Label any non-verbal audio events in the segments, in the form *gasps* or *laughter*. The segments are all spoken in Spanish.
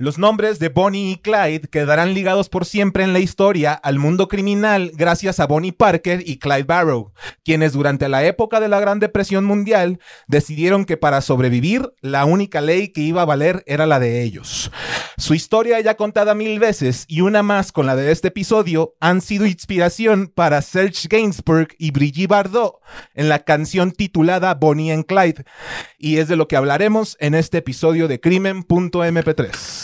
Los nombres de Bonnie y Clyde quedarán ligados por siempre en la historia al mundo criminal gracias a Bonnie Parker y Clyde Barrow, quienes durante la época de la Gran Depresión Mundial decidieron que para sobrevivir la única ley que iba a valer era la de ellos. Su historia ya contada mil veces y una más con la de este episodio han sido inspiración para Serge Gainsbourg y Brigitte Bardot en la canción titulada Bonnie and Clyde y es de lo que hablaremos en este episodio de Crimen.mp3.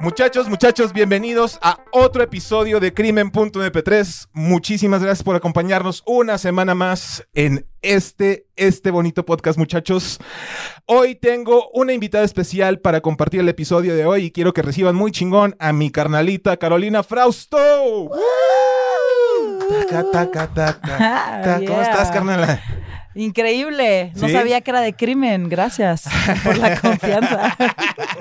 Muchachos, muchachos, bienvenidos a otro episodio de Crimen.mp3. Muchísimas gracias por acompañarnos una semana más en este, este bonito podcast, muchachos. Hoy tengo una invitada especial para compartir el episodio de hoy y quiero que reciban muy chingón a mi carnalita Carolina Frausto. Taca, taca, taca, *laughs* taca. ¿Cómo Yeah. estás, carnala? Increíble. No ¿Sí? sabía que era de crimen. Gracias por la *laughs* confianza.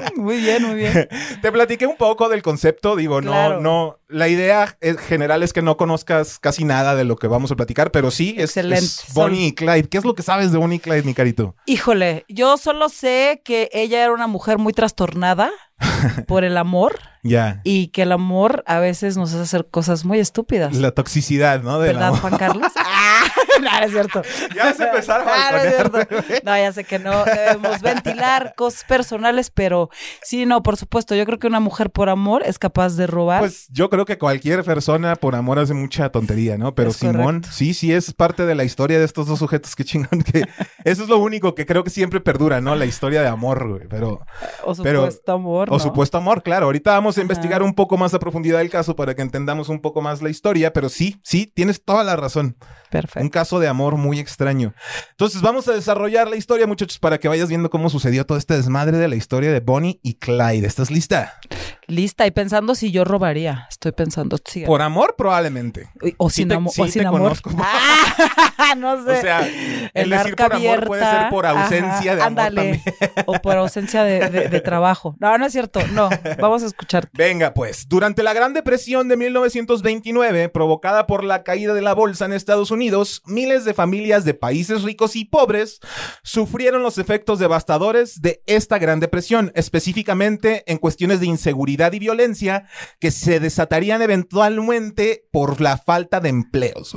*laughs* muy bien, muy bien. *laughs* Te platiqué un poco del concepto, digo, Claro. no, no, la idea es- general es que no conozcas casi nada de lo que vamos a platicar, pero sí, es, Excelente. es Bonnie y Clyde. ¿Qué es lo que sabes de Bonnie y Clyde, mi carito? Híjole, yo solo sé que ella era una mujer muy trastornada *laughs* por el amor Ya. y que el amor a veces nos hace hacer cosas muy estúpidas. La toxicidad, ¿no? Del ¿Verdad. Juan Carlos? Ah, *laughs* no, no es cierto. Ya se empezaron a *laughs* Ah, no es balconear, cierto. No, ya sé que no debemos ventilar cosas personales, pero sí, no, por supuesto. Yo creo que una mujer por amor es capaz de robar. Pues yo creo que cualquier persona por amor hace mucha tontería, ¿no? Pero Es Simón, correcto. sí, sí es parte de la historia de estos dos sujetos que chingón que *laughs* eso es lo único que creo que siempre perdura, ¿no? La historia de amor, güey. Pero o pero- supuesto amor. O supuesto amor, claro. Ahorita vamos a investigar un poco más a profundidad el caso para que entendamos un poco más la historia, pero sí, sí, tienes toda la razón. Un Perfecto. caso de amor muy extraño. Entonces vamos a desarrollar la historia, muchachos, para que vayas viendo cómo sucedió todo este desmadre de la historia de Bonnie y Clyde. ¿Estás lista? Lista y pensando si yo robaría. Estoy pensando. sí. Por amor, probablemente. o sí sin, te- amo- sí o te sin amor. conozco. *laughs* Ah, no sé. O sea, el decir arca por amor puede ser por ausencia de amor ándale. O por ausencia de, de- de trabajo. No, no es cierto. No. Vamos a escucharte. Venga, pues, durante la Gran Depresión de 1929, provocada por la caída de la bolsa en Estados Unidos, miles de familias de países ricos y pobres sufrieron los efectos devastadores de esta Gran Depresión, específicamente en cuestiones de inseguridad y violencia que se desatarían eventualmente por la falta de empleos.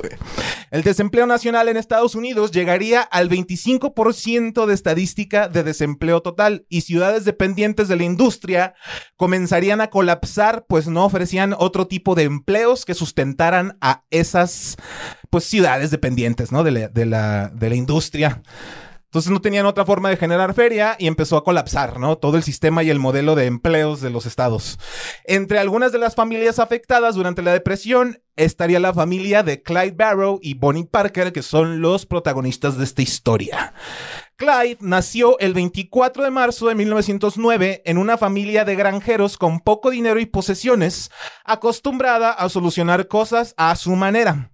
El desempleo nacional en Estados Unidos llegaría al 25% de estadística de desempleo total y ciudades dependientes de la industria comenzarían a colapsar pues no ofrecían otro tipo de empleos que sustentaran a esas pues ciudades dependientes, ¿no? De la, de la industria. Entonces no tenían otra forma de generar feria y empezó a colapsar, ¿no? Todo el sistema y el modelo de empleos de los estados. Entre algunas de las familias afectadas durante la depresión estaría la familia de Clyde Barrow y Bonnie Parker, que son los protagonistas de esta historia. Clyde nació el 24 de marzo de 1909 en una familia de granjeros con poco dinero y posesiones, acostumbrada a solucionar cosas a su manera.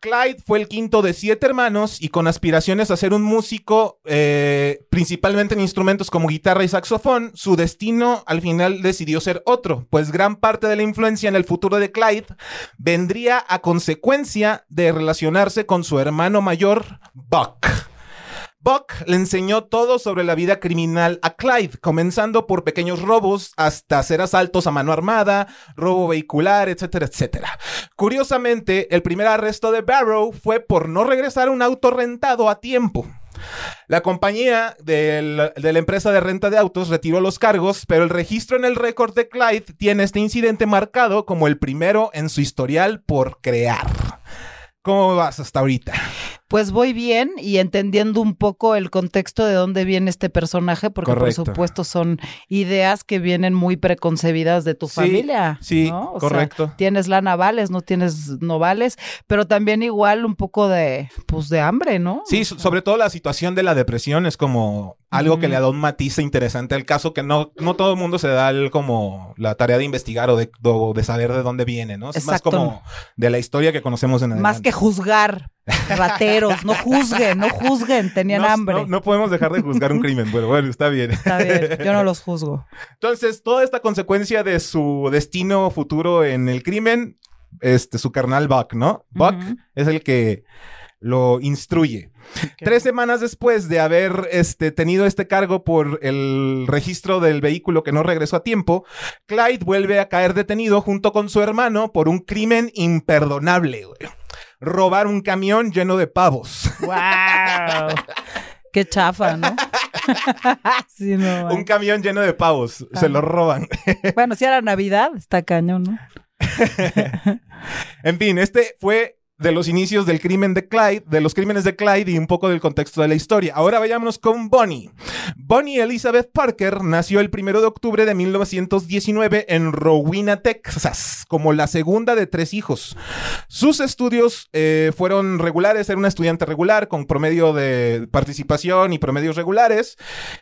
Clyde fue el quinto de siete hermanos y con aspiraciones a ser un músico, eh, principalmente en instrumentos como guitarra y saxofón, su destino al final decidió ser otro, pues gran parte de la influencia en el futuro de Clyde vendría a consecuencia de relacionarse con su hermano mayor, Buck. Buck le enseñó todo sobre la vida criminal a Clyde, comenzando por pequeños robos hasta hacer asaltos a mano armada, robo vehicular, etcétera, etcétera. Curiosamente, el primer arresto de Barrow fue por no regresar un auto rentado a tiempo. La compañía de la empresa de renta de autos retiró los cargos, pero el registro en el récord de Clyde tiene este incidente marcado como el primero en su historial por crear. ¿Cómo vas hasta ahorita? Pues voy bien y entendiendo un poco el contexto de dónde viene este personaje, porque Correcto. por supuesto son ideas que vienen muy preconcebidas de tu Sí, familia. sí, ¿no? O sea, correcto. tienes la navales, no tienes novales, pero también igual un poco de, pues de hambre, ¿no? Sí, so- sobre todo la situación de la depresión es como algo que le da un matiz interesante al caso que no, no todo el mundo se da el, como la tarea de investigar o de, saber de dónde viene, ¿no? Es más como de la historia que conocemos en Más adelante. que juzgar, rateros, no juzguen, no juzguen, tenían No- hambre. No, no podemos dejar de juzgar un crimen, pero bueno, está bien. Está bien, yo no los juzgo. Entonces, toda esta consecuencia de su destino futuro en el crimen, este, su carnal Buck, ¿no? Buck es el que lo instruye. Tres semanas después de haber este, tenido este cargo por el registro del vehículo que no regresó a tiempo, Clyde vuelve a caer detenido junto con su hermano por un crimen imperdonable, güey. Robar un camión lleno de pavos. ¡Wow! Qué chafa, ¿no? *laughs* sí, no. un camión lleno de pavos. Se lo roban. Bueno, si era Navidad, está cañón, ¿no? *laughs* En fin, este fue de los inicios del crimen de Clyde, de los crímenes de Clyde y un poco del contexto de la historia. Ahora vayámonos con Bonnie. Bonnie Elizabeth Parker nació el 1 de octubre de 1919 en Rowena, Texas, como la segunda de tres hijos. Sus estudios eh, fueron regulares, era una estudiante regular con promedio de participación y promedios regulares,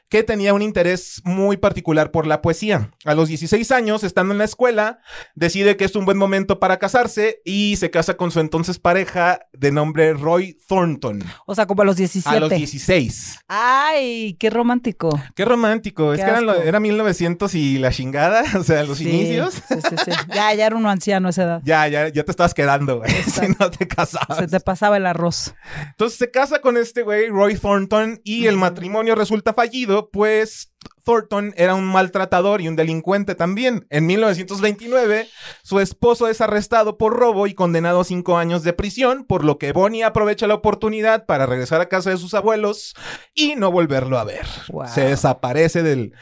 que tenía un interés muy particular por la poesía. A los 16 años, estando en la escuela, decide que es un buen momento para casarse y se casa con su entonces pareja de nombre Roy Thornton. O sea, como a los 17. A los 16. Ay, qué romántico. Qué romántico. es que eran era 1900 y la chingada, *laughs* o sea, los Sí, inicios. Sí, sí, sí. Ya, ya era uno anciano a esa edad. Ya, ya, ya te estabas quedando, güey. *laughs* Si no te casabas. Se te pasaba el arroz. Entonces se casa con este güey, Roy Thornton, y el matrimonio resulta fallido, pues Thornton era un maltratador y un delincuente también. En 1929, su esposo es arrestado por robo y condenado a cinco años de prisión, por lo que Bonnie aprovecha la oportunidad para regresar a casa de sus abuelos y no volverlo a ver. Wow. Se desaparece del,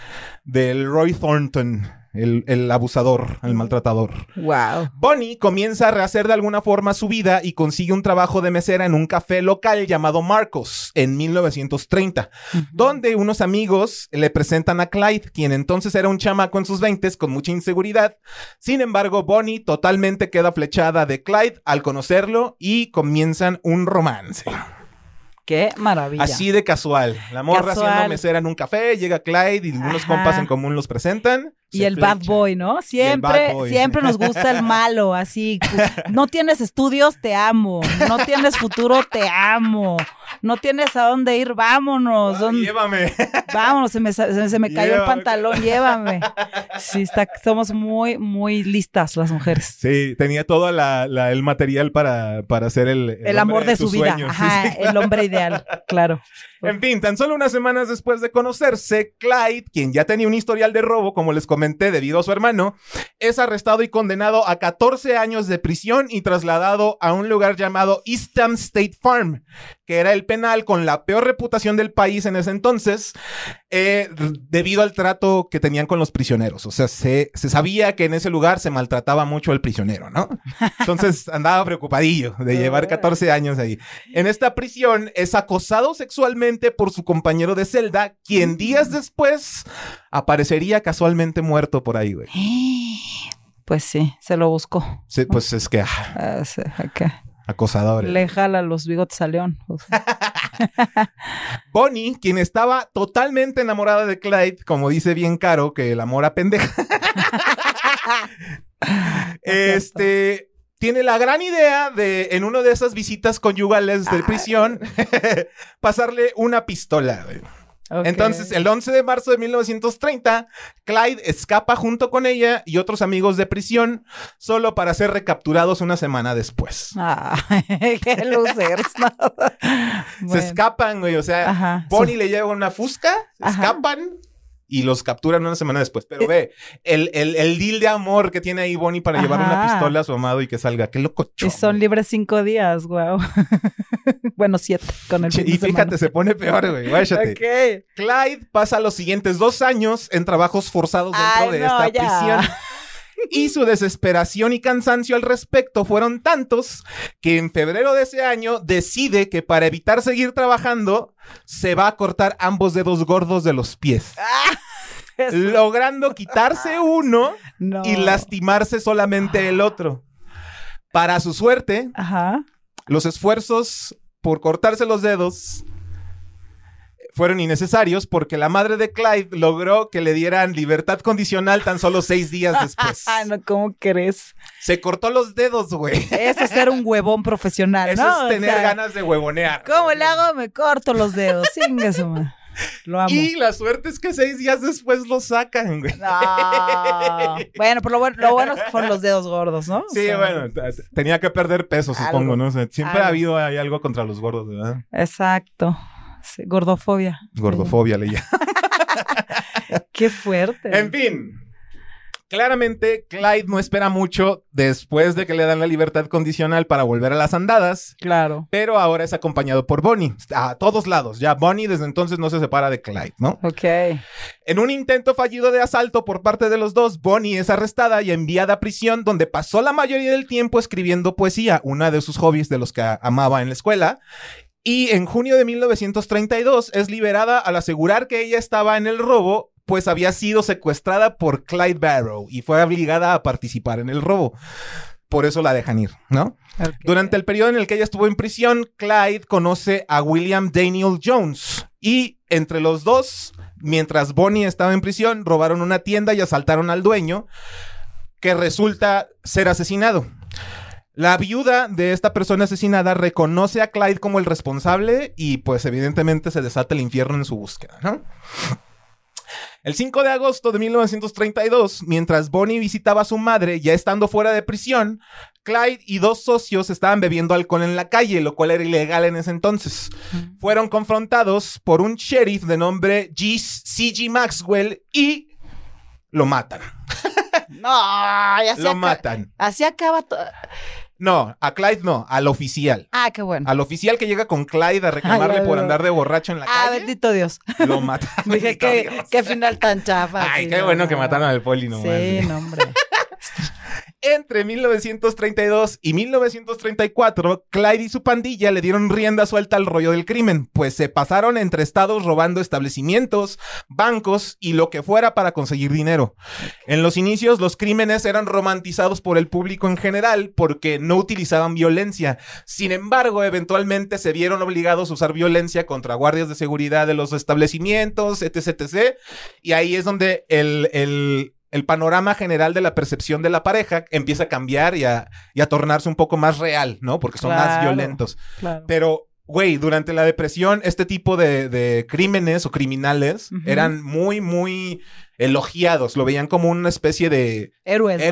del Roy Thornton, el, el abusador, el maltratador. Wow. Bonnie comienza a rehacer de alguna forma su vida y consigue un trabajo de mesera en un café local llamado Marcos en 1930, donde unos amigos le presentan a Clyde, quien entonces era un chamaco en sus 20 con mucha inseguridad. Sin embargo, Bonnie totalmente queda flechada de Clyde al conocerlo y comienzan un romance. Qué maravilla. Así de casual. La morra Casual. siendo mesera en un café, llega Clyde y unos Ajá. compas en común los presentan. Y el bad boy, ¿no? Siempre, boy. siempre nos gusta el malo, así. No tienes estudios, te amo. No tienes futuro, te amo. No tienes a dónde ir, vámonos. Ah, ¿Dónde- llévame. Vámonos, se me, se, se me cayó el pantalón, llévame. Sí, está, somos muy, muy listas las mujeres. Sí, tenía todo la- la- el material para, para hacer el, El, amor de su vida. sueños. Ajá, Sí, sí. el hombre ideal, claro. En fin, tan solo unas semanas después de conocerse, Clyde, quien ya tenía un historial de robo, como les comenté, debido a su hermano, es arrestado y condenado a 14 años de prisión y trasladado a un lugar llamado Eastham State Farm, que era el penal con la peor reputación del país en ese entonces, eh, debido al trato que tenían con los prisioneros. O sea, se, se sabía que en ese lugar se maltrataba mucho al prisionero, ¿no? Entonces *laughs* andaba preocupadillo de llevar 14 años ahí. En esta prisión es acosado sexualmente por su compañero de celda, quien días después aparecería casualmente muerto por ahí, güey. *gasps* Pues sí, se lo buscó. Sí, pues es que ah, *laughs* Ah, sí, acosador. Le jala los bigotes a León. O sea, *laughs* Bonnie, quien estaba totalmente enamorada de Clyde, como dice bien Caro, que el amor a pendeja. *laughs* este tiene la gran idea de, en una de esas visitas conyugales de prisión, pasarle una pistola. güey. Entonces, el 11 de marzo de 1930, Clyde escapa junto con ella y otros amigos de prisión, solo para ser recapturados una semana después. *laughs* Qué losers. no. Se escapan, güey. O sea, Ajá, Bonnie le lleva una fusca, se escapan y los capturan una semana después. Pero ve, el, el, el deal de amor que tiene ahí Bonnie para llevar una pistola a su amado y que salga. Qué loco. Y son libres cinco días, wow. *laughs* bueno, siete con el Y fíjate, semana. se pone peor, güey. Ok. Clyde pasa los siguientes dos años en trabajos forzados dentro Ay, de no, esta ya. prisión. *laughs* y su desesperación y cansancio al respecto fueron tantos que en febrero de ese año decide que para evitar seguir trabajando se va a cortar ambos dedos gordos de los pies, *laughs* logrando quitarse *laughs* uno No. y lastimarse solamente el otro. Para su suerte, Ajá. los esfuerzos por cortarse los dedos fueron innecesarios porque la madre de Clyde logró que le dieran libertad condicional tan solo seis días después. *laughs* Ah, no, ¿cómo crees? Se cortó los dedos, güey. Eso es ser un huevón profesional, Eso ¿no? Es tener sea, ganas de huevonear. ¿Cómo le hago? Me corto los dedos. Madre. Lo amo. Y la suerte es que seis días después lo sacan, güey. No. Bueno, pero lo bueno, lo bueno es que fueron los dedos gordos, ¿no? O Sí, sea, bueno, tenía que perder peso, supongo, Algo. ¿no? O sea, siempre Algo. ha habido ahí algo contra los gordos, ¿verdad? Exacto. Sí, gordofobia. Gordofobia, leía. *laughs* Qué fuerte. En fin. Claramente, Clyde no espera mucho después de que le dan la libertad condicional para volver a las andadas, Claro. pero ahora es acompañado por Bonnie. A todos lados. Ya Bonnie desde entonces no se separa de Clyde, ¿no? Ok. En un intento fallido de asalto por parte de los dos, Bonnie es arrestada y enviada a prisión donde pasó la mayoría del tiempo escribiendo poesía, una de sus hobbies de los que amaba en la escuela. Y en junio de 1932 es liberada al asegurar que ella estaba en el robo, pues había sido secuestrada por Clyde Barrow y fue obligada a participar en el robo. Por eso la dejan ir, ¿no? Durante el periodo en el que ella estuvo en prisión, Clyde conoce a William Daniel Jones y entre los dos, mientras Bonnie estaba en prisión, robaron una tienda y asaltaron al dueño, que resulta ser asesinado. La viuda de esta persona asesinada reconoce a Clyde como el responsable y pues evidentemente se desata el infierno en su búsqueda, ¿no? El 5 de agosto de 1932, mientras Bonnie visitaba a su madre ya estando fuera de prisión, Clyde y dos socios estaban bebiendo alcohol en la calle, lo cual era ilegal en ese entonces. Fueron confrontados por un sheriff de nombre C.G. Maxwell y lo matan. *laughs* No, ya se Lo matan. Así acaba todo. No, a Clyde no, al oficial. Ah, qué bueno. Al oficial que llega con Clyde a reclamarle Ay, por andar de borracho en la Ah, calle, bendito Dios. lo matan. *laughs* Dije, qué, qué final tan chafa. Ay, qué no, bueno que no. mataron al poli nomás. Sí, no, hombre. *laughs* Entre 1932 y 1934, Clyde y su pandilla le dieron rienda suelta al rollo del crimen, pues se pasaron entre estados robando establecimientos, bancos y lo que fuera para conseguir dinero. En los inicios, los crímenes eran romantizados por el público en general porque no utilizaban violencia. Sin embargo, eventualmente se vieron obligados a usar violencia contra guardias de seguridad de los establecimientos, etc. etc. Y ahí es donde el, el- el panorama general de la percepción de la pareja empieza a cambiar y a, y a tornarse un poco más real, ¿no? Porque son más violentos. Claro. Pero, güey, durante la depresión, este tipo de, de crímenes o criminales eran muy, muy elogiados. Lo veían como una especie de Héroes.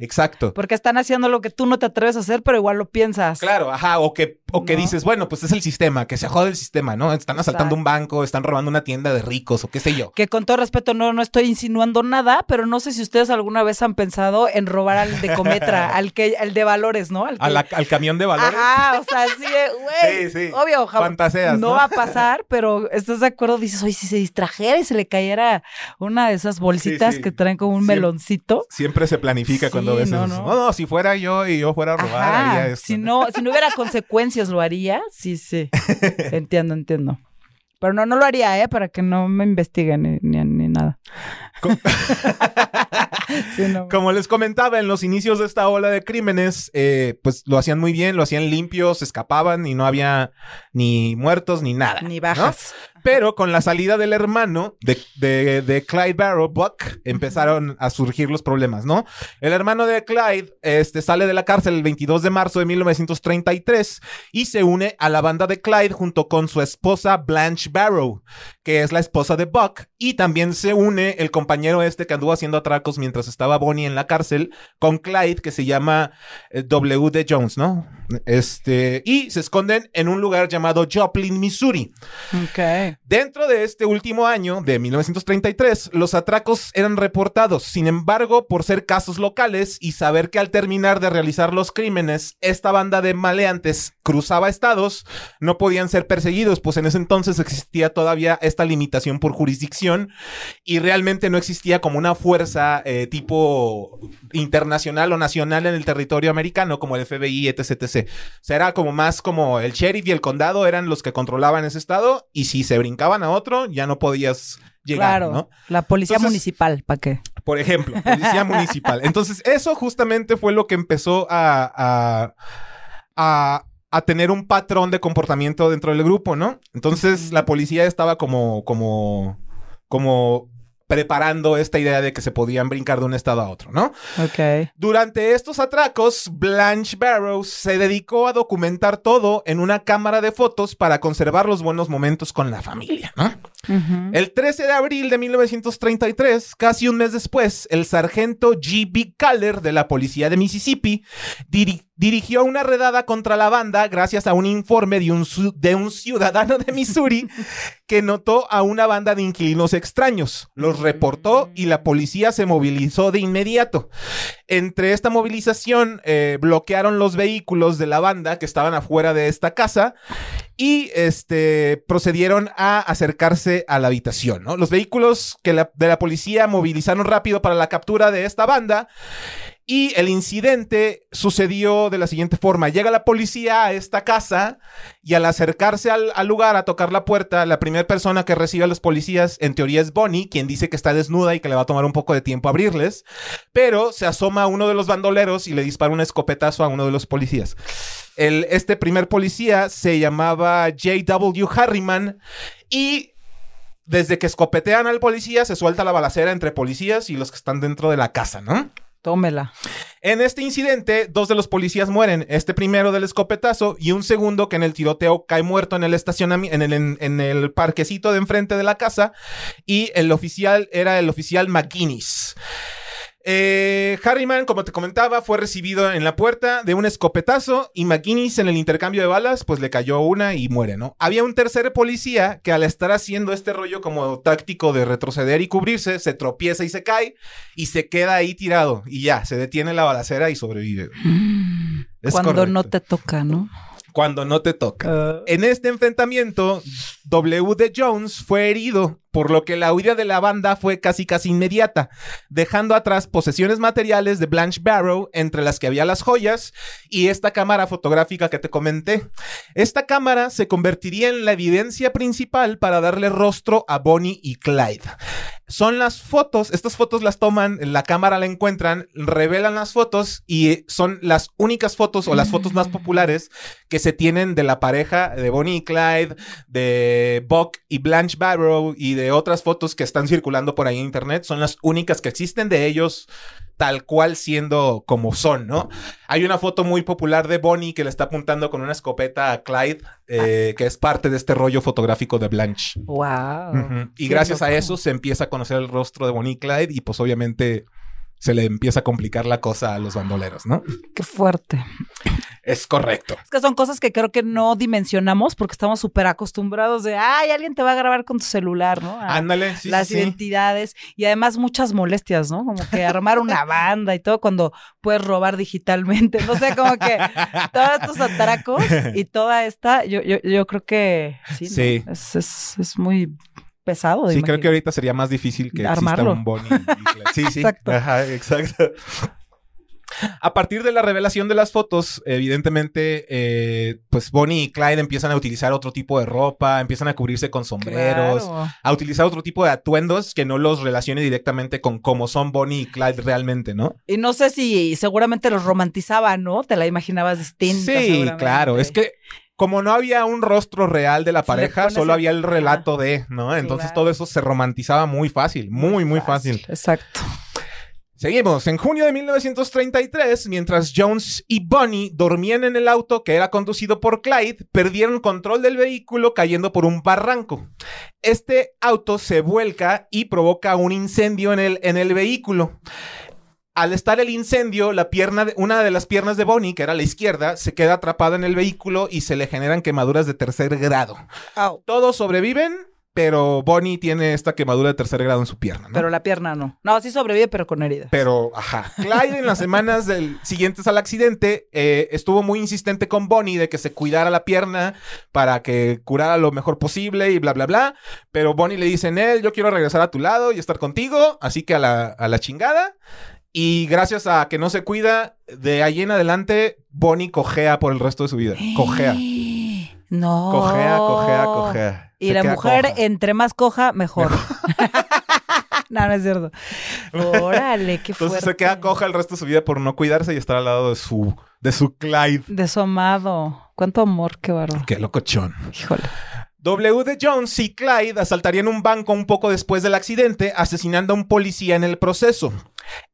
Exacto. Porque están haciendo lo que tú no te atreves a hacer, pero igual lo piensas. Claro, ajá, o que, o que No. dices, bueno, pues es el sistema, que se jode el sistema, ¿no? Están asaltando Exacto. un banco, están robando una tienda de ricos o qué sé yo. Que con todo respeto no, no estoy insinuando nada, pero no sé si ustedes alguna vez han pensado en robar al de Cometra, *laughs* al que, al de valores, ¿no? Al, que- A la- al camión de valores. Ajá, o sea, sí, *laughs* güey. Sí, sí. Obvio, ja- Fantaseas, no ¿no? va a pasar, pero estás de acuerdo, dices, oye, si se distrajera y se le cayera una de esas bolsitas Sí, sí. que traen como un Siempre- meloncito. Siempre se planifica Sí, cuando ves no, eso. no. No, no, si fuera yo y yo fuera a robar, Ajá, haría esto. si no, si no hubiera consecuencias, ¿lo haría? Sí, sí. *laughs* entiendo, entiendo. Pero no, no lo haría, ¿eh? Para que no me investiguen ni, ni, ni nada. Co- *laughs* Sí, no. Como les comentaba, en los inicios de esta ola de crímenes, eh, pues lo hacían muy bien, lo hacían limpio, se escapaban y no había ni muertos ni nada. Ni bajas. Pero con la salida del hermano de, de- de Clyde Barrow, Buck, empezaron a surgir los problemas, ¿no? El hermano de Clyde este, sale de la cárcel el 22 de marzo de 1933 y se une a la banda de Clyde junto con su esposa Blanche Barrow, que es la esposa de Buck, y también se une el compañero este que anduvo haciendo atracos mientras estaba Bonnie en la cárcel con Clyde, que se llama eh, W. D. Jones, ¿no? Este, y se esconden en un lugar llamado Joplin, Missouri. Ok. Dentro de este último año, de 1933, los atracos eran reportados. Sin embargo, por ser casos locales y saber que al terminar de realizar los crímenes, esta banda de maleantes cruzaba estados, no podían ser perseguidos, pues en ese entonces existía todavía esta limitación por jurisdicción y realmente no existía como una fuerza eh, tipo internacional o nacional en el territorio americano como el FBI, etc, etc. O sea, era como más como el sheriff y el condado eran los que controlaban ese estado y si se brincaban a otro ya no podías llegar, claro. ¿no? La policía Entonces- municipal, ¿para qué? Por ejemplo, policía *laughs* municipal. Entonces, eso justamente fue lo que empezó a, a, a, a tener un patrón de comportamiento dentro del grupo, ¿no? Entonces, la policía estaba como, como, como preparando esta idea de que se podían brincar de un estado a otro, ¿no? Ok. Durante estos atracos, Blanche Barrows se dedicó a documentar todo en una cámara de fotos para conservar los buenos momentos con la familia, ¿no? El 13 de abril de 1933, casi un mes después, el sargento G.B. Caller de la policía de Mississippi diri- dirigió una redada contra la banda gracias a un informe de un, su- de un ciudadano de Missouri *laughs* que notó a una banda de inquilinos extraños. Los reportó y la policía se movilizó de inmediato. Entre esta movilización, eh, bloquearon los vehículos de la banda que estaban afuera de esta casa y este procedieron a acercarse a la habitación, ¿no? Los vehículos de la policía movilizaron rápido para la captura de esta banda y el incidente sucedió de la siguiente forma. Llega la policía a esta casa y al acercarse al, lugar a tocar la puerta, la primera persona que recibe a los policías en teoría es Bonnie, quien dice que está desnuda y que le va a tomar un poco de tiempo abrirles, pero se asoma uno de los bandoleros y le dispara un escopetazo a uno de los policías. El, este primer policía se llamaba J.W. Harriman y desde que escopetean al policía se suelta la balacera entre policías y los que están dentro de la casa, ¿no? Tómela. En este incidente, dos de los policías mueren. Este primero del escopetazo y un segundo que en el tiroteo cae muerto en el estacionamiento, en el, en, en el parquecito de enfrente de la casa. Y el oficial era el oficial McGuinness. Eh, Harriman, como te comentaba, fue recibido en la puerta de un escopetazo y McGuinness en el intercambio de balas, pues le cayó una y muere, ¿no? Había un tercer policía que al estar haciendo este rollo como táctico de retroceder y cubrirse, se tropieza y se cae y se queda ahí tirado y ya, se detiene la balacera y sobrevive. Es Cuando correcto. no te toca, ¿no? Cuando no te toca. En este enfrentamiento, W. de Jones fue herido, por lo que la huida de la banda fue casi casi inmediata, dejando atrás posesiones materiales de Blanche Barrow, entre las que había las joyas y esta cámara fotográfica que te comenté. Esta cámara se convertiría en la evidencia principal para darle rostro a Bonnie y Clyde. Son las fotos, estas fotos las toman, la cámara la encuentran, revelan las fotos y son las únicas fotos o las fotos más populares que se tienen de la pareja de Bonnie y Clyde, de Buck y Blanche Barrow y de otras fotos que están circulando por ahí en internet. Son las únicas que existen de ellos tal cual siendo como son, ¿no? Hay una foto muy popular de Bonnie que le está apuntando con una escopeta a Clyde, eh, que es parte de este rollo fotográfico de Blanche. Wow. Y gracias a eso se empieza a conocer el rostro de Bonnie y Clyde y pues obviamente se le empieza a complicar la cosa a los bandoleros, ¿no? Qué fuerte. Es correcto. Es que son cosas que creo que no dimensionamos porque estamos súper acostumbrados de, ay, alguien te va a grabar con tu celular, ¿no? A Ándale, sí, las sí, sí. identidades y además muchas molestias, ¿no? Como que armar una *laughs* banda y todo cuando puedes robar digitalmente. No sé, como que todos estos atracos y toda esta, yo, yo, yo creo que sí, ¿no? Sí. Es, es, es muy pesado. de Sí, creo que ahorita sería más difícil que Armarlo. exista un Bonnie. Sí, sí. *laughs* Exacto. Ajá, exacto. A partir de la revelación de las fotos, evidentemente, eh, pues Bonnie y Clyde empiezan a utilizar otro tipo de ropa, empiezan a cubrirse con sombreros, Claro. a utilizar otro tipo de atuendos que no los relacione directamente con cómo son Bonnie y Clyde realmente, ¿no? Y no sé si seguramente los romantizaba, ¿no? Te la imaginabas distinta. Sí, claro. Es que como no había un rostro real de la Si pareja, solo había el relato de, ¿no? Entonces Claro. todo eso se romantizaba muy fácil, muy, muy fácil. Exacto. Seguimos. En junio de 1933, mientras Jones y Bonnie dormían en el auto que era conducido por Clyde, perdieron control del vehículo cayendo por un barranco. Este auto se vuelca y provoca un incendio en el, en el vehículo. Al estar el incendio, la pierna de- una de las piernas de Bonnie, que era la izquierda, se queda atrapada en el vehículo y se le generan quemaduras de tercer grado. Todos sobreviven, pero Bonnie tiene esta quemadura de tercer grado en su pierna, ¿no? Pero la pierna no. No, sí sobrevive, pero con heridas. Pero, ajá. Clyde en las semanas del, siguientes al accidente eh, estuvo muy insistente con Bonnie de que se cuidara la pierna para que curara lo mejor posible y bla, bla, bla. Pero Bonnie le dice en él, yo quiero regresar a tu lado y estar contigo, así que a la, a la chingada. Y gracias a que no se cuida, de ahí en adelante, Bonnie cojea por el resto de su vida. Cojea. *gasps* No. Cojea, cojea, cojea. Y Se la mujer, coja. entre más coja, mejor. *laughs* no, no es cierto. Órale, qué fuerte. Entonces se queda coja el resto de su vida por no cuidarse y estar al lado de su, de su Clyde. De su amado. Cuánto amor, qué bárbaro. Qué locochón. Híjole. W. de Jones y Clyde asaltarían un banco un poco después del accidente, asesinando a un policía en el proceso.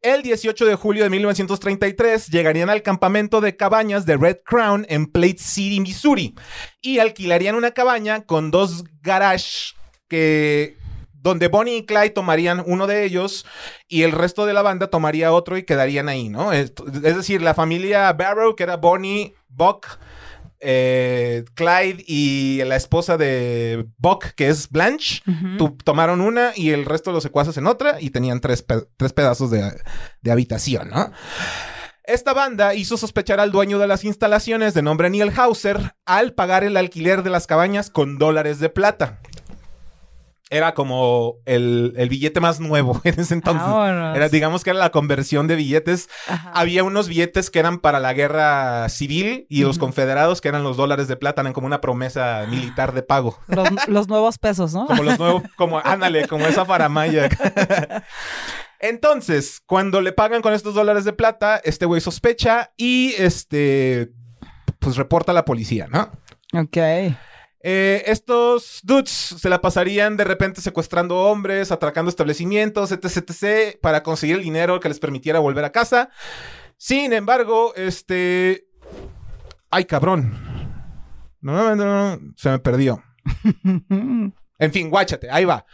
El 18 de julio de 1933 llegarían al campamento de cabañas de Red Crown en Plate City, Missouri, y alquilarían una cabaña con dos garages que donde Bonnie y Clyde tomarían uno de ellos y el resto de la banda tomaría otro y quedarían ahí, ¿no? Es, es decir, la familia Barrow, que era Bonnie, Buck, eh, Clyde y la esposa de Buck, que es Blanche, tomaron una y el resto de los secuaces en otra y tenían tres, pe- tres pedazos de, de habitación, ¿no? Esta banda hizo sospechar al dueño de las instalaciones de nombre Neil Hauser al pagar el alquiler de las cabañas con dólares de plata. Era como el, el billete más nuevo *laughs* en ese entonces. Vámonos. Era, digamos que era la conversión de billetes Ajá. había unos billetes que eran para la guerra civil y los confederados que eran los dólares de plata, eran como una promesa militar de pago. Los, los nuevos pesos, ¿no? Como los nuevos, *laughs* como, ándale, como esa faramaya. *laughs* Entonces, cuando le pagan con estos dólares de plata, este güey sospecha y este, pues reporta a la policía, ¿no? Ok. Eh, estos dudes se la pasarían de repente secuestrando hombres, atracando establecimientos, etc, etc, para conseguir el dinero que les permitiera volver a casa. Sin embargo, este... Ay, cabrón. No, no, no, no, se me perdió. *laughs* En fin, guáchate, ahí va.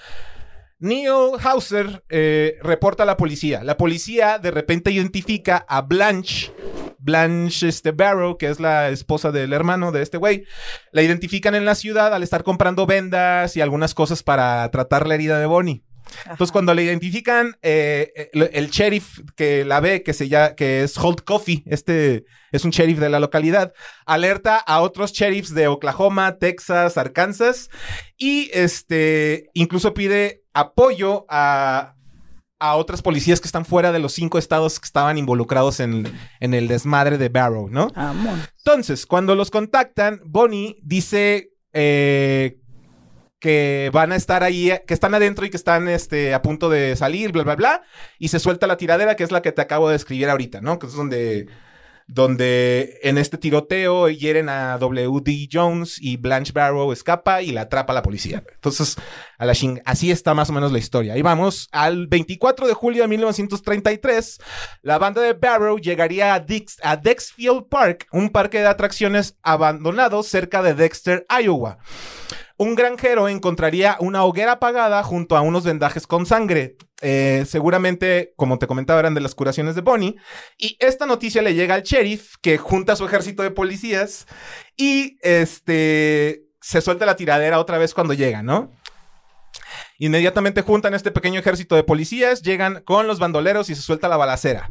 Neil Hauser eh, reporta a la policía. La policía de repente identifica a Blanche, Blanche este, Barrow, que es la esposa del hermano de este güey. La identifican en la ciudad al estar comprando vendas y algunas cosas para tratar la herida de Bonnie. Entonces, cuando la identifican, eh, el, el sheriff que la ve, que, se llama, que es Holt Coffee, este es un sheriff de la localidad, alerta a otros sheriffs de Oklahoma, Texas, Arkansas y este incluso pide apoyo a, a otras policías que están fuera de los cinco estados que estaban involucrados en, en el desmadre de Barrow, ¿no? Amor. Entonces, cuando los contactan, Bonnie dice eh, que van a estar ahí, que están adentro y que están este, a punto de salir, bla, bla, bla. Y se suelta la tiradera, que es la que te acabo de escribir ahorita, ¿no? Que es donde, donde en este tiroteo hieren a W.D. Jones y Blanche Barrow escapa y la atrapa la policía. Entonces, a la así está más o menos la historia. Ahí vamos. Al 24 de julio de 1933, la banda de Barrow llegaría a, Dix- a Dexfield Park, un parque de atracciones abandonado cerca de Dexter, Iowa. Un granjero encontraría una hoguera apagada junto a unos vendajes con sangre. Eh, seguramente, como te comentaba, eran de las curaciones de Bonnie. Y esta noticia le llega al sheriff, que junta a su ejército de policías y este se suelta la tiradera otra vez cuando llega, ¿no? Inmediatamente juntan este pequeño ejército de policías, llegan con los bandoleros y se suelta la balacera.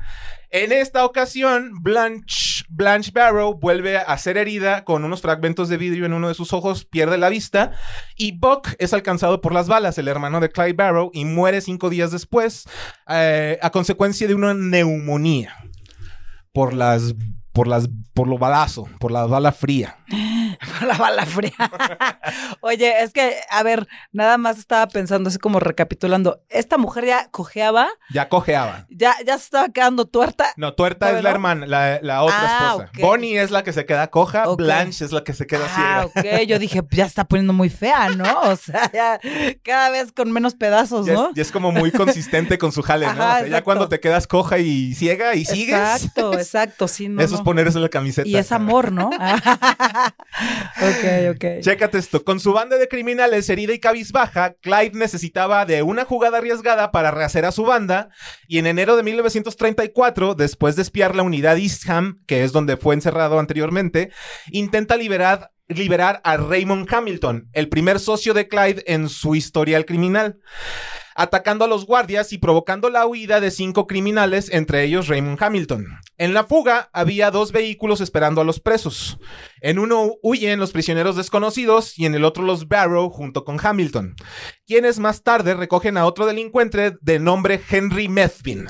En esta ocasión, Blanche, Barrow vuelve a ser herida con unos fragmentos de vidrio en uno de sus ojos, pierde la vista y Buck es alcanzado por las balas, el hermano de Clyde Barrow, y muere cinco días después eh, a consecuencia de una neumonía por las por las por lo balazo, por la bala fría. *gasps* *laughs* La bala fría. Oye, es que, a ver, nada más estaba pensando así como recapitulando. Esta mujer ya cojeaba, Ya cojeaba. ya, ya se estaba quedando tuerta. No, tuerta ¿Todavía es la hermana, la, la otra Ah, esposa. Bonnie es la que se queda coja. Blanche es la que se queda Ah, ciega. ok. Yo dije, ya está poniendo muy fea, ¿no? O sea, ya cada vez con menos pedazos, ¿no? es, ya es como muy consistente con su jale, ¿no? Ajá, O sea, ya cuando te quedas coja y ciega y sigues, Exacto, *laughs* exacto, sí, no, eso es no. ponerse la camiseta. Y es amor, ¿no? *laughs* Ok, ok. Chécate esto. Con su banda de criminales herida y cabizbaja, Clyde necesitaba de una jugada arriesgada para rehacer a su banda. Y en enero de 1934, después de espiar la unidad Eastham, que es donde fue encerrado anteriormente, intenta liberar, liberar a Raymond Hamilton, el primer socio de Clyde en su historial criminal atacando a los guardias y provocando la huida de cinco criminales, entre ellos Raymond Hamilton. En la fuga había dos vehículos esperando a los presos. En uno huyen los prisioneros desconocidos y en el otro los Barrow junto con Hamilton, quienes más tarde recogen a otro delincuente de nombre Henry Methvin.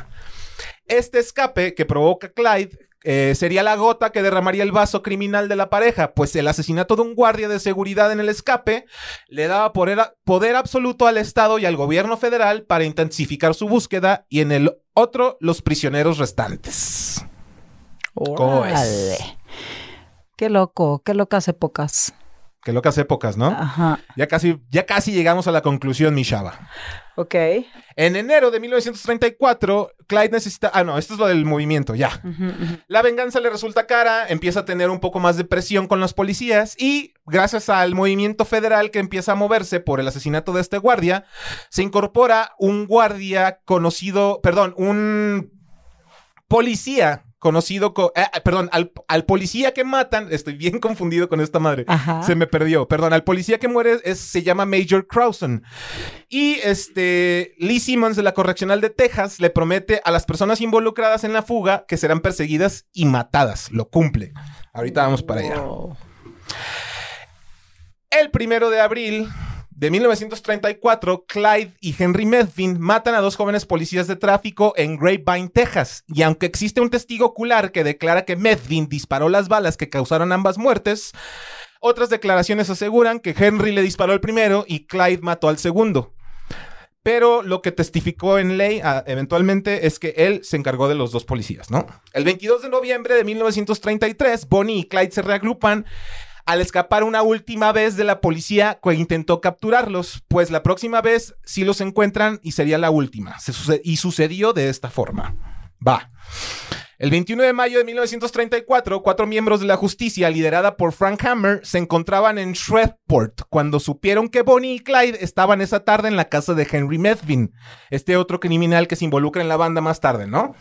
Este escape que provoca Clyde eh, sería la gota que derramaría el vaso criminal de la pareja, pues el asesinato de un guardia de seguridad en el escape le daba poder, absoluto al Estado y al gobierno federal para intensificar su búsqueda y en el otro los prisioneros restantes. ¿Cómo? Órale. Qué loco, qué locas épocas. Qué locas épocas, ¿no? Ajá. Ya casi, ya casi llegamos a la conclusión, mi chava. Ok. En enero de 1934, Clyde necesita... Ah, no, esto es lo del movimiento, ya. La venganza le resulta cara, empieza a tener un poco más de presión con los policías y gracias al movimiento federal que empieza a moverse por el asesinato de este guardia, se incorpora un guardia conocido, perdón, un policía conocido, co- eh, eh, perdón, al, al policía que matan, estoy bien *laughs* confundido con esta madre. Ajá. Se me perdió. Perdón, al policía que muere es- se llama Major Crowson. Y este Lee Simmons de la Correccional de Texas le promete a las personas involucradas en la fuga que serán perseguidas y matadas. Lo cumple. Ahorita vamos para allá. Wow. El primero de abril de 1934, Clyde y Henry Medvin matan a dos jóvenes policías de tráfico en Grapevine, Texas. Y aunque existe un testigo ocular que declara que Medvin disparó las balas que causaron ambas muertes, otras declaraciones aseguran que Henry le disparó al primero y Clyde mató al segundo. Pero lo que testificó en ley ah, eventualmente es que él se encargó de los dos policías, ¿no? El 22 de noviembre de 1933, Bonnie y Clyde se reagrupan al escapar una última vez de la policía intentó capturarlos, pues la próxima vez sí los encuentran y sería la última. Se y sucedió de esta forma. Va. El 21 de mayo de 1934, cuatro miembros de la justicia, liderada por Frank Hammer, se encontraban en Shreveport cuando supieron que Bonnie y Clyde estaban esa tarde en la casa de Henry Medvin, este otro criminal que se involucra en la banda más tarde, ¿no?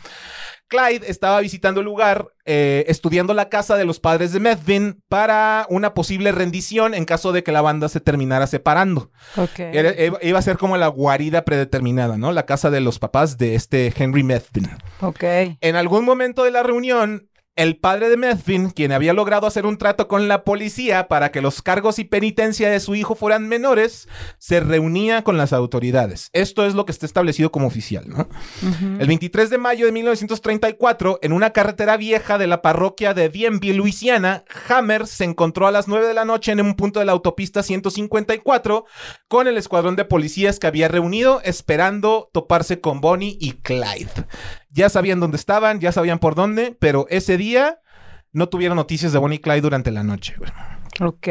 Clyde estaba visitando el lugar, eh, estudiando la casa de los padres de Medvin para una posible rendición en caso de que la banda se terminara separando. Ok. Era- iba- iba a ser como la guarida predeterminada, ¿no? La casa de los papás de este Henry Medvin. Ok. En algún momento de la reunión, el padre de Medvin, quien había logrado hacer un trato con la policía para que los cargos y penitencia de su hijo fueran menores, se reunía con las autoridades. Esto es lo que está establecido como oficial, ¿no? El 23 de mayo de 1934, en una carretera vieja de la parroquia de Dienville, Luisiana, Hammer se encontró a las 9 de la noche en un punto de la autopista 154 con el escuadrón de policías que había reunido esperando toparse con Bonnie y Clyde. Ya sabían dónde estaban, ya sabían por dónde, pero ese día no tuvieron noticias de Bonnie y Clyde durante la noche. Ok.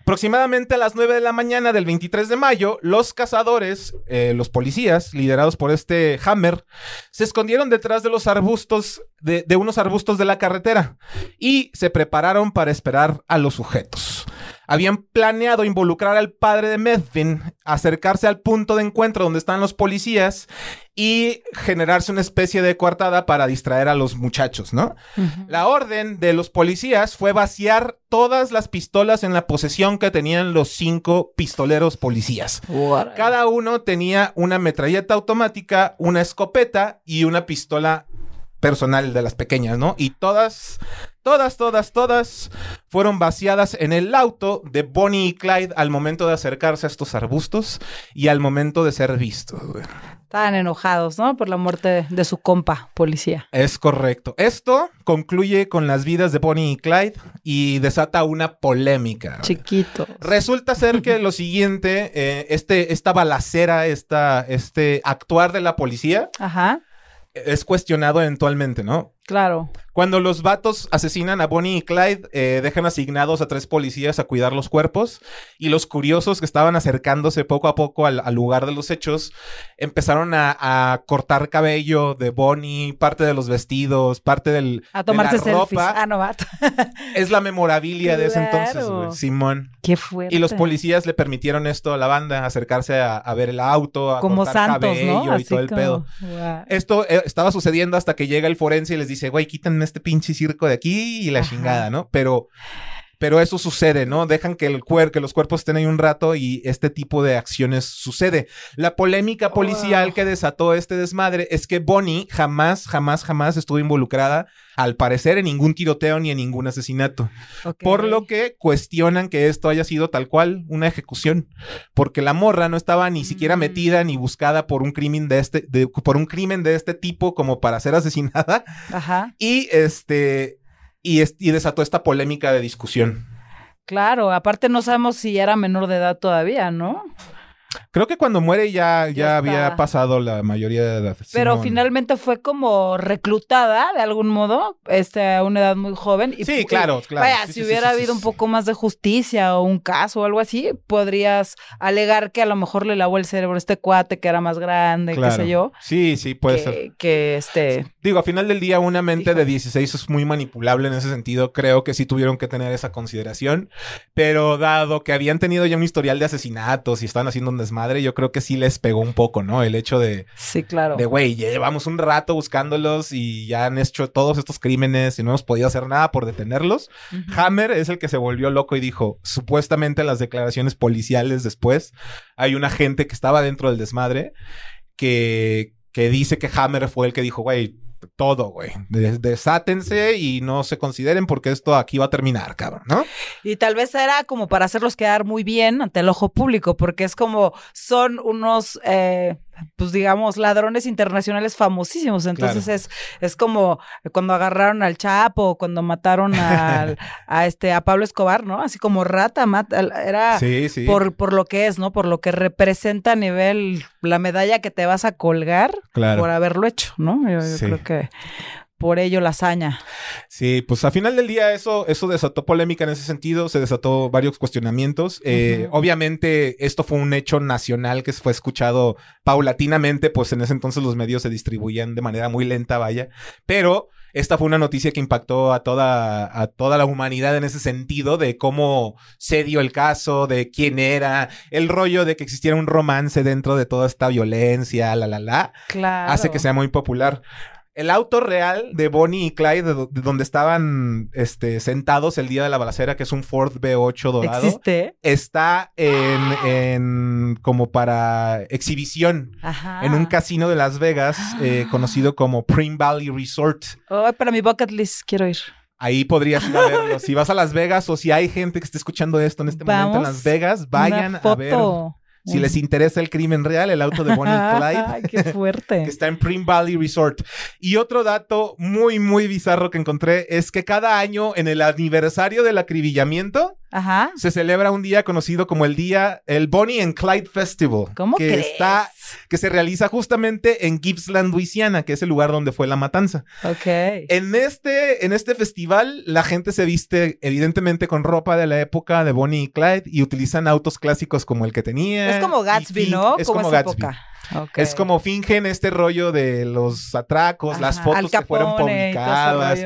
Aproximadamente a las 9 de la mañana del 23 de mayo, los cazadores, eh, los policías, liderados por este Hammer, se escondieron detrás de los arbustos, de, de unos arbustos de la carretera y se prepararon para esperar a los sujetos. Habían planeado involucrar al padre de Medvin, acercarse al punto de encuentro donde están los policías y generarse una especie de coartada para distraer a los muchachos, ¿no? La orden de los policías fue vaciar todas las pistolas en la posesión que tenían los cinco pistoleros policías. Cada uno tenía una metralleta automática, una escopeta y una pistola personal de las pequeñas, ¿no? Y todas, todas, todas, todas fueron vaciadas en el auto de Bonnie y Clyde al momento de acercarse a estos arbustos y al momento de ser vistos. güey. Estaban enojados, ¿no? Por la muerte de, su compa, policía. Es correcto. Esto concluye con las vidas de Bonnie y Clyde y desata una polémica. Chiquitos. Resulta ser que lo siguiente, eh, este, esta balacera, esta, este actuar de la policía Ajá. Es cuestionado eventualmente, ¿no? Claro. Cuando los vatos asesinan a Bonnie y Clyde, eh, dejan asignados a tres policías a cuidar los cuerpos y los curiosos que estaban acercándose poco a poco al, al lugar de los hechos empezaron a, a cortar cabello de Bonnie, parte de los vestidos, parte del, A tomarse de la ropa. Ah, no, vato. *laughs* Es la memorabilia de ese entonces, Claro. güey, Simón. Qué fuerte. Y los policías le permitieron esto a la banda, acercarse a, a ver el auto, a Como cortar santos, cabello ¿no? y todo el pedo. Esto eh, estaba sucediendo hasta que llega el forense y les dice, güey, quítenme este pinche circo de aquí y la Ajá. chingada, ¿no? Pero, pero eso sucede, ¿no? Dejan que, el cuer que los cuerpos estén ahí un rato y este tipo de acciones sucede. La polémica policial que desató este desmadre es que Bonnie jamás, jamás, jamás estuvo involucrada, al parecer, en ningún tiroteo ni en ningún asesinato. Por lo que cuestionan que esto haya sido tal cual una ejecución, porque la morra no estaba ni siquiera Mm. metida ni buscada por un crimen de este, de- por un crimen de este tipo como para ser asesinada Ajá. y este y, es- y desató esta polémica de discusión. Claro. Aparte, no sabemos si era menor de edad todavía, ¿no? Creo que cuando muere ya, ya, Ya había pasado la mayoría de edad. Pero Simón. finalmente fue como reclutada de algún modo, este, a una edad muy joven. y- Sí, claro, claro. Vaya, Sí, si sí, hubiera sí, habido un poco más de justicia o un caso o algo así, podrías alegar que a lo mejor le lavó el cerebro a este cuate que era más grande, Claro. qué sé yo. Sí, sí, puede que, ser. que este. Digo, a final del día, una mente de 16 es muy manipulable en ese sentido. Creo que sí tuvieron que tener esa consideración. Pero dado que habían tenido ya un historial de asesinatos y estaban haciendo un desmadre, yo creo que sí les pegó un poco, ¿no? El hecho de, Sí, claro. de güey, ya llevamos un rato buscándolos y ya han hecho todos estos crímenes y no hemos podido hacer nada por detenerlos. Hammer es el que se volvió loco y dijo, supuestamente las declaraciones policiales después, hay un agente que estaba dentro del desmadre que, que dice que Hammer fue el que dijo, güey, todo, güey, des- desátense y no se consideren porque esto aquí va a terminar, cabrón, ¿no? Y tal vez era como para hacerlos quedar muy bien ante el ojo público, porque es como son unos, eh, pues digamos, ladrones internacionales famosísimos. Entonces Claro. es, es como cuando agarraron al Chapo, cuando mataron al, *laughs* a este, a Pablo Escobar, ¿no? Así como rata, mata, era Sí, sí. por, por lo que es, ¿no? Por lo que representa a nivel la medalla que te vas a colgar Claro. por haberlo hecho, ¿no? Yo, yo Sí. creo que por ello la hazaña. Sí, pues a final del día eso, eso desató polémica en ese sentido, se desató varios cuestionamientos. Eh. Obviamente esto fue un hecho nacional que fue escuchado paulatinamente, pues en ese entonces los medios se distribuían de manera muy lenta, vaya, pero esta fue una noticia que impactó a toda, a toda la humanidad en ese sentido de cómo se dio el caso, de quién era, el rollo de que existiera un romance dentro de toda esta violencia, la, la, la Claro. hace que sea muy popular. El auto real de Bonnie y Clyde, de, do- de donde estaban este, sentados el día de la balacera, que es un Ford B8 dorado, ¿Existe? está en, en como para exhibición Ajá. en un casino de Las Vegas eh, *gasps* conocido como Prim Valley Resort. Ay, para mi bucket list quiero ir. Ahí podrías ir a verlo. Si vas a Las Vegas o si hay gente que esté escuchando esto en este momento en. Las Vegas, vayan a ver. Si les interesa el crimen real, el auto de Bonnie *laughs* Clyde. Ay, qué fuerte. que está en Prim Valley Resort. Y otro dato muy, muy bizarro que encontré es que cada año en el aniversario del acribillamiento Ajá. se celebra un día conocido como el día, el Bonnie and Clyde Festival. ¿Cómo que crees? está, que se realiza justamente en Gippsland, Louisiana, que es el lugar donde fue la matanza. Ok. En este, en este festival, la gente se viste evidentemente con ropa de la época de Bonnie y Clyde y utilizan autos clásicos como el que tenía. Es como Gatsby, ¿no? Es como, Gatsby. época. Es como fingen este rollo de los atracos, las fotos que fueron publicadas.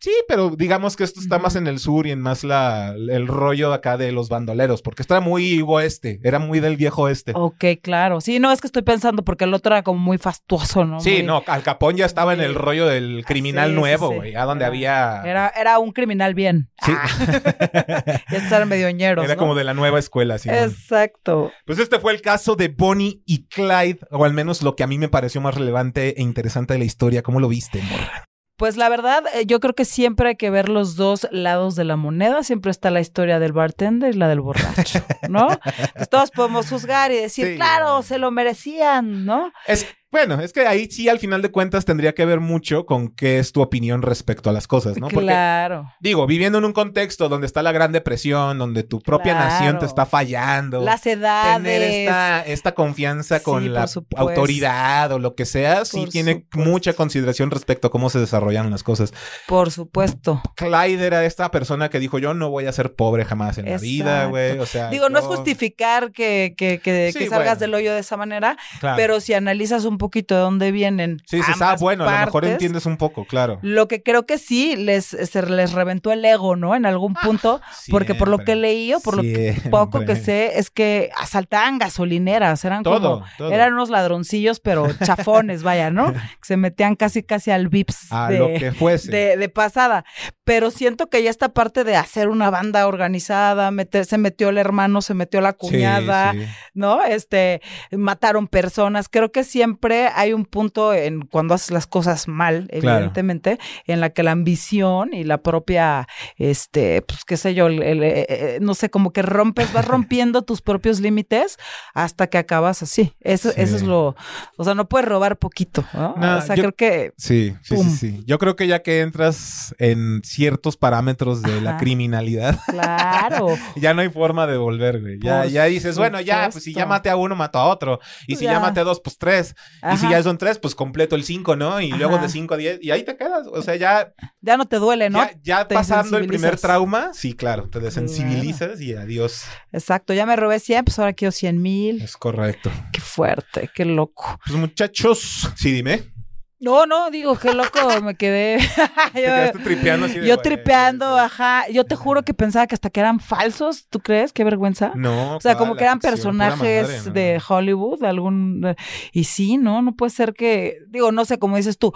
Sí, pero digamos que esto está más en el sur y en más la, el rollo acá de los bandoleros, porque esto era muy oeste, era muy del viejo oeste. Ok, claro. Sí, no, es que estoy pensando porque el otro era como muy fastuoso, ¿no? sí, Muy- no, Al Capón ya estaba en el rollo del criminal sí, nuevo, sí. güey, a donde Era- había... Era, era un criminal bien. Sí. Ah. *laughs* *laughs* ya estaban medio ñeros, Era ¿no? como de la nueva escuela, sí. Exacto. Pues este fue el caso de Bonnie y Clyde, o al menos lo que a mí me pareció más relevante e interesante de la historia. ¿Cómo lo viste, morra? Pues la verdad, eh, yo creo que siempre hay que ver los dos lados de la moneda. Siempre está la historia del bartender y la del borracho, ¿no? *laughs* Pues todos podemos juzgar y decir, Sí. claro, se lo merecían, ¿no? Es, Bueno, es que ahí sí, al final de cuentas, tendría que ver mucho con qué es tu opinión respecto a las cosas, ¿no? Porque, claro. digo, viviendo en un contexto donde está la Gran Depresión, donde tu propia Claro. nación te está fallando. Las edades. Tener esta, esta confianza con la supuesto. autoridad o lo que sea, sí Por tiene supuesto. mucha consideración respecto a cómo se desarrollan las cosas. Por supuesto. Clyde era esta persona que dijo, yo no voy a ser pobre jamás en la vida, güey. O sea, Digo, no es justificar que, que, que, Sí, que salgas bueno. del hoyo de esa manera, Claro. pero si analizas un poquito de dónde vienen. Sí, dices, ah, bueno, a lo mejor entiendes un poco, claro. Lo que creo que sí les, se les reventó el ego, ¿no? En algún punto, porque por lo que leí o por lo que poco que sé, es que asaltaban gasolineras, eran Todo, como, todo. eran unos ladroncillos, pero *laughs* chafones, vaya, ¿no? Que se metían casi, casi al VIPS A de, lo que fuese. de, de pasada. Pero siento que ya esta parte de hacer una banda organizada, meter, se metió el hermano, se metió la Sí, cuñada, sí. ¿no? Este, mataron personas. Creo que siempre hay un punto en cuando haces las cosas mal, Claro. evidentemente, en la que la ambición y la propia, este, pues qué sé yo, el- el, eh, eh, no sé, como que rompes, vas *laughs* rompiendo tus propios límites hasta que acabas así. Eso, Sí. eso es lo, o sea, no puedes robar poquito, ¿no? No, o sea, yo- creo que Sí, sí, sí, sí. Yo creo que ya que entras en ciertos parámetros de la criminalidad, *laughs* Claro. ya no hay forma de volver, güey. Ya, ya dices, bueno, ya, pues si ya maté a uno, mato a otro. Y si ya. ya. maté a dos, pues tres. Y si ya son tres, pues completo el cinco, ¿no? Y luego de cinco a diez, y ahí te quedas. O sea, ya, Ya no te duele, ¿no? ya, ya pasando el primer trauma, sí, claro, te desensibilizas y adiós. Exacto. Ya me robé 100, pues ahora quiero 100 mil. Es correcto. Qué fuerte, qué loco. Pues muchachos, sí, dime. No, no, digo, qué loco me quedé. *laughs* Quedaste tripeando así de, yo tripeando, ajá. Yo te juro que pensaba que hasta que eran falsos. ¿Tú crees? Qué vergüenza. No, O sea, como que eran ficción, personajes madre, ¿no? de Hollywood, algún... Y sí, ¿no? No puede ser que... Digo, no sé, como dices tú,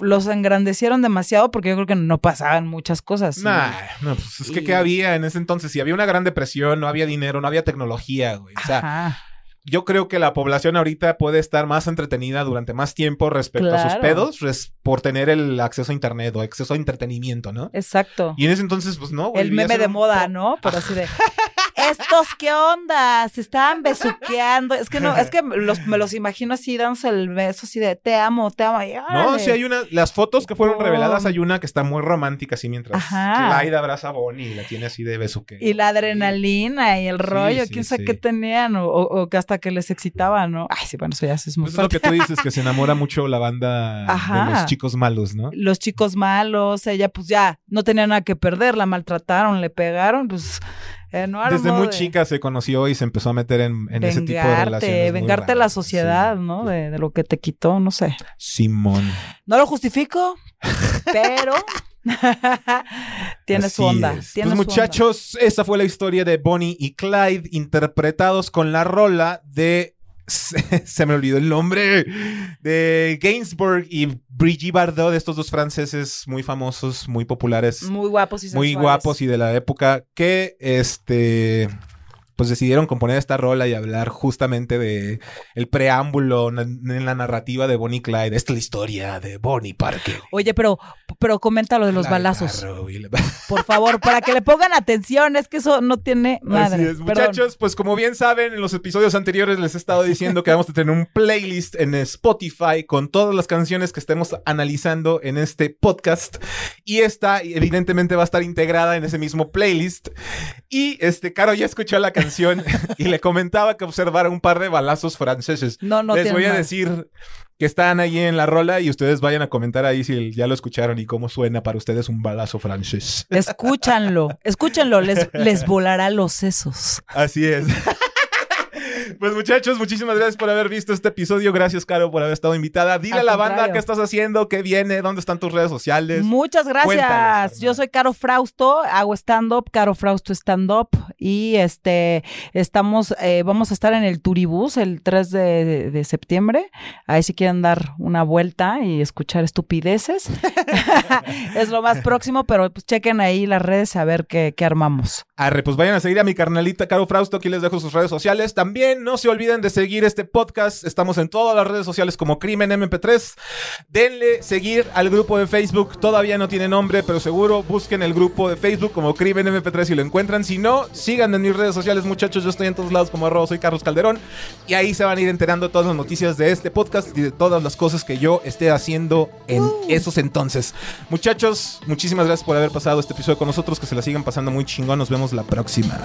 los engrandecieron demasiado porque yo creo que no pasaban muchas cosas. Nah, no, pues es que ¿qué había en ese entonces? Si había una gran depresión, no había dinero, no había tecnología, güey. O sea, Ajá. Yo creo que la población ahorita puede estar más entretenida durante más tiempo respecto a sus pedos res- por tener el acceso a internet o acceso a entretenimiento, ¿no? Exacto. Y en ese entonces, pues no. güey, El meme de moda, ¿no? Pero así de. *laughs* Estos, ¿qué onda? Se estaban besuqueando. Es que no, es que *laughs* los, me los imagino así, dándose el beso, así de te amo, te amo. y No, sí hay una, las fotos que fueron reveladas, hay una que está muy romántica, así mientras Ajá. Clyde abraza a Bonnie y la tiene así de besuque. Y la adrenalina y el rollo, sí, quién sabe sí. qué tenían, o, que hasta que les excitaba, ¿no? Ay, sí, bueno, eso ya sí es muy Pues es lo que tú dices, que se enamora mucho la banda de los chicos malos, ¿no? Los chicos malos, ella pues ya no tenía nada que perder, la maltrataron, le pegaron, pues. Desde muy de chica se conoció y se empezó a meter en, en ese tipo de relaciones. vengarte a la sociedad, sí. ¿no? De, de lo que te quitó, no sé. Simón. No lo justifico, pero *laughs* tiene su onda. es. Tiene Pues su onda. muchachos, esa fue la historia de Bonnie y Clyde interpretados con la rola de se me olvidó el nombre de Gainsbourg y Brigitte Bardot, de estos dos franceses muy famosos, muy populares, Muy guapos y muy guapos y de la época que este pues decidieron componer esta rola y hablar justamente de el preámbulo en la narrativa de Bonnie Clyde. Esta es la historia de Bonnie Parker. Oye, pero, pero comenta lo de los Clyde balazos, la- *laughs* por favor, para que le pongan atención. Es que eso no tiene madre. Así es, muchachos, pues como bien saben, en los episodios anteriores les he estado diciendo que vamos a tener un playlist en Spotify con todas las canciones que estemos analizando en este podcast. Y esta, evidentemente, va a estar integrada en ese mismo playlist. Y este, Caro ya escuchó la canción y le comentaba que observara un par de balazos franceses. No, no les voy a decir que están ahí en la rola y ustedes vayan a comentar ahí si ya lo escucharon y cómo suena para ustedes un balazo francés. Escúchanlo, escúchenlo, les, les volará los sesos. Así es. Pues muchachos, muchísimas gracias por haber visto este episodio. Gracias, Caro, por haber estado invitada. Dile Al a la banda qué estás haciendo, qué viene, dónde están tus redes sociales. Muchas gracias. Yo soy Caro Frausto, hago stand-up, Caro Frausto stand-up. Y este, estamos, eh, vamos a estar en el Turibús el 3 de, de septiembre. Ahí si quieren dar una vuelta y escuchar estupideces. *laughs* *laughs* es lo más próximo, pero pues chequen ahí las redes a ver qué, qué armamos. Arre, pues vayan a seguir a mi carnalita Caro Frausto. Aquí les dejo sus redes sociales. También no se olviden de seguir este podcast. Estamos en todas las redes sociales como Crimen MP3. Denle seguir al grupo de Facebook. Todavía no tiene nombre, pero seguro busquen el grupo de Facebook como Crimen MP3 y lo encuentran. Si no, sigan en mis redes sociales, muchachos. Yo estoy en todos lados como arroba soy Carlos Calderón. Y ahí se van a ir enterando todas las noticias de este podcast y de todas las cosas que yo esté haciendo en esos entonces. Muchachos, muchísimas gracias por haber pasado este episodio con nosotros. Que se la sigan pasando muy chingón. Nos vemos la próxima.